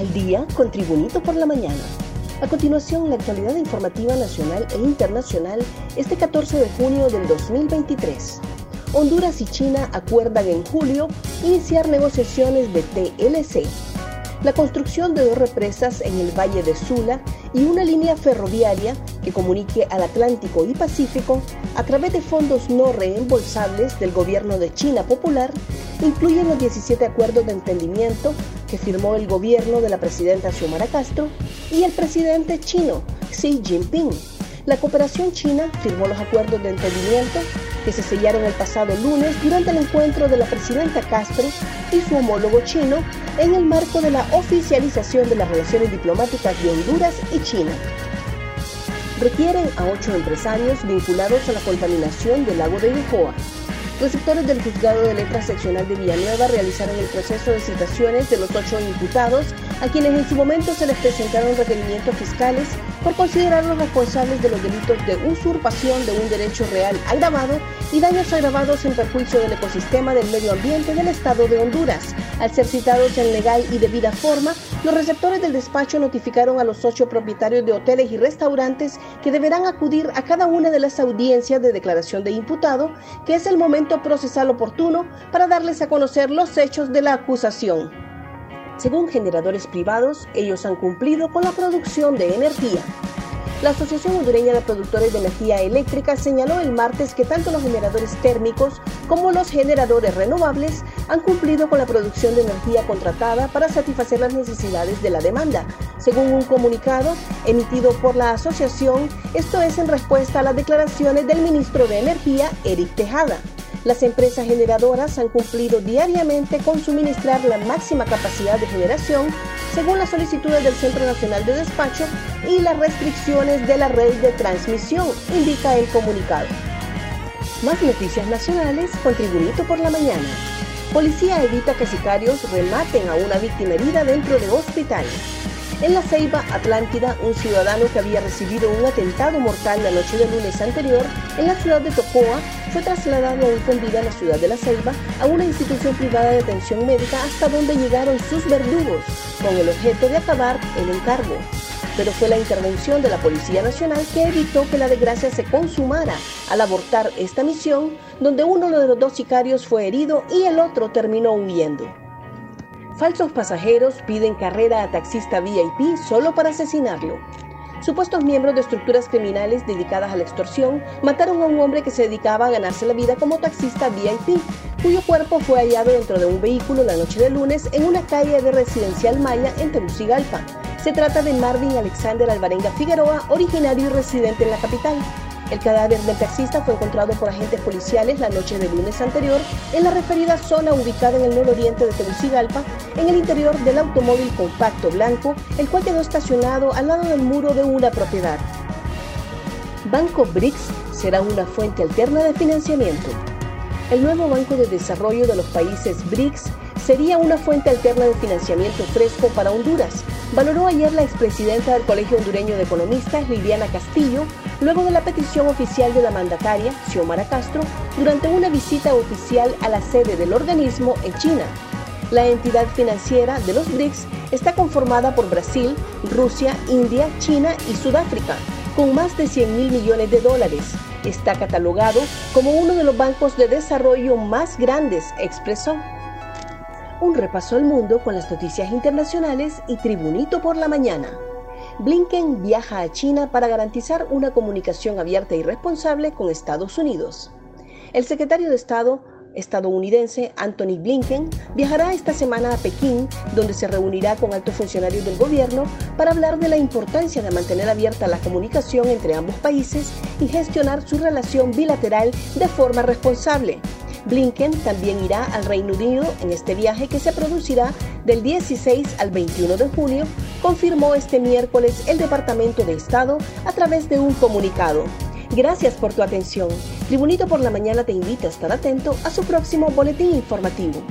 al día con Tribunito por la mañana. A continuación, la actualidad informativa nacional e internacional este 14 de junio del 2023. Honduras y China acuerdan en julio iniciar negociaciones de TLC. La construcción de dos represas en el Valle de Sula y una línea ferroviaria que comunique al Atlántico y Pacífico a través de fondos no reembolsables del gobierno de China Popular incluyen los 17 acuerdos de entendimiento que firmó el gobierno de la presidenta Xiomara Castro y el presidente chino Xi Jinping. La cooperación china firmó los acuerdos de entendimiento que se sellaron el pasado lunes durante el encuentro de la presidenta Castro y su homólogo chino en el marco de la oficialización de las relaciones diplomáticas de Honduras y China. Requieren a ocho empresarios vinculados a la contaminación del lago de Yohoa los sectores del Juzgado de Letras Seccional de Villanueva realizaron el proceso de citaciones de los ocho imputados, a quienes en su momento se les presentaron requerimientos fiscales por considerarlos responsables de los delitos de usurpación de un derecho real agravado y daños agravados en perjuicio del ecosistema del medio ambiente del Estado de Honduras. Al ser citados en legal y debida forma, los receptores del despacho notificaron a los ocho propietarios de hoteles y restaurantes que deberán acudir a cada una de las audiencias de declaración de imputado, que es el momento procesal oportuno para darles a conocer los hechos de la acusación. Según generadores privados, ellos han cumplido con la producción de energía. La Asociación Hondureña de Productores de Energía Eléctrica señaló el martes que tanto los generadores térmicos como los generadores renovables han cumplido con la producción de energía contratada para satisfacer las necesidades de la demanda. Según un comunicado emitido por la asociación, esto es en respuesta a las declaraciones del ministro de Energía, Eric Tejada. Las empresas generadoras han cumplido diariamente con suministrar la máxima capacidad de generación según las solicitudes del Centro Nacional de Despacho y las restricciones de la red de transmisión, indica el comunicado. Más noticias nacionales con Tribunito por la Mañana. Policía evita que sicarios rematen a una víctima herida dentro de hospital. En la Ceiba Atlántida, un ciudadano que había recibido un atentado mortal la noche del lunes anterior en la ciudad de Tocoa fue trasladado aún con vida a la ciudad de La Ceiba a una institución privada de atención médica hasta donde llegaron sus verdugos con el objeto de acabar el encargo. Pero fue la intervención de la Policía Nacional que evitó que la desgracia se consumara al abortar esta misión, donde uno de los dos sicarios fue herido y el otro terminó huyendo. Falsos pasajeros piden carrera a taxista VIP solo para asesinarlo. Supuestos miembros de estructuras criminales dedicadas a la extorsión mataron a un hombre que se dedicaba a ganarse la vida como taxista VIP, cuyo cuerpo fue hallado dentro de un vehículo la noche de lunes en una calle de Residencial Maya en Tegucigalpa. Se trata de Marvin Alexander Alvarenga Figueroa, originario y residente en la capital. El cadáver del taxista fue encontrado por agentes policiales la noche del lunes anterior en la referida zona ubicada en el nororiente de Tegucigalpa, en el interior del automóvil compacto blanco, el cual quedó estacionado al lado del muro de una propiedad. Banco BRICS será una fuente alterna de financiamiento. El nuevo Banco de Desarrollo de los países BRICS sería una fuente alterna de financiamiento fresco para Honduras, valoró ayer la expresidenta del Colegio Hondureño de Economistas, Liliana Castillo, luego de la petición oficial de la mandataria, Xiomara Castro, durante una visita oficial a la sede del organismo en China. La entidad financiera de los BRICS está conformada por Brasil, Rusia, India, China y Sudáfrica, con más de 100 mil millones de dólares. Está catalogado como uno de los bancos de desarrollo más grandes, expresó. Un repaso al mundo con las noticias internacionales y Tribunito por la mañana. Blinken viaja a China para garantizar una comunicación abierta y responsable con Estados Unidos. El secretario de Estado estadounidense Anthony Blinken viajará esta semana a Pekín, donde se reunirá con altos funcionarios del gobierno para hablar de la importancia de mantener abierta la comunicación entre ambos países y gestionar su relación bilateral de forma responsable. Blinken también irá al Reino Unido en este viaje que se producirá del 16 al 21 de junio, confirmó este miércoles el Departamento de Estado a través de un comunicado. Gracias por tu atención. Tribunito por la Mañana te invita a estar atento a su próximo boletín informativo.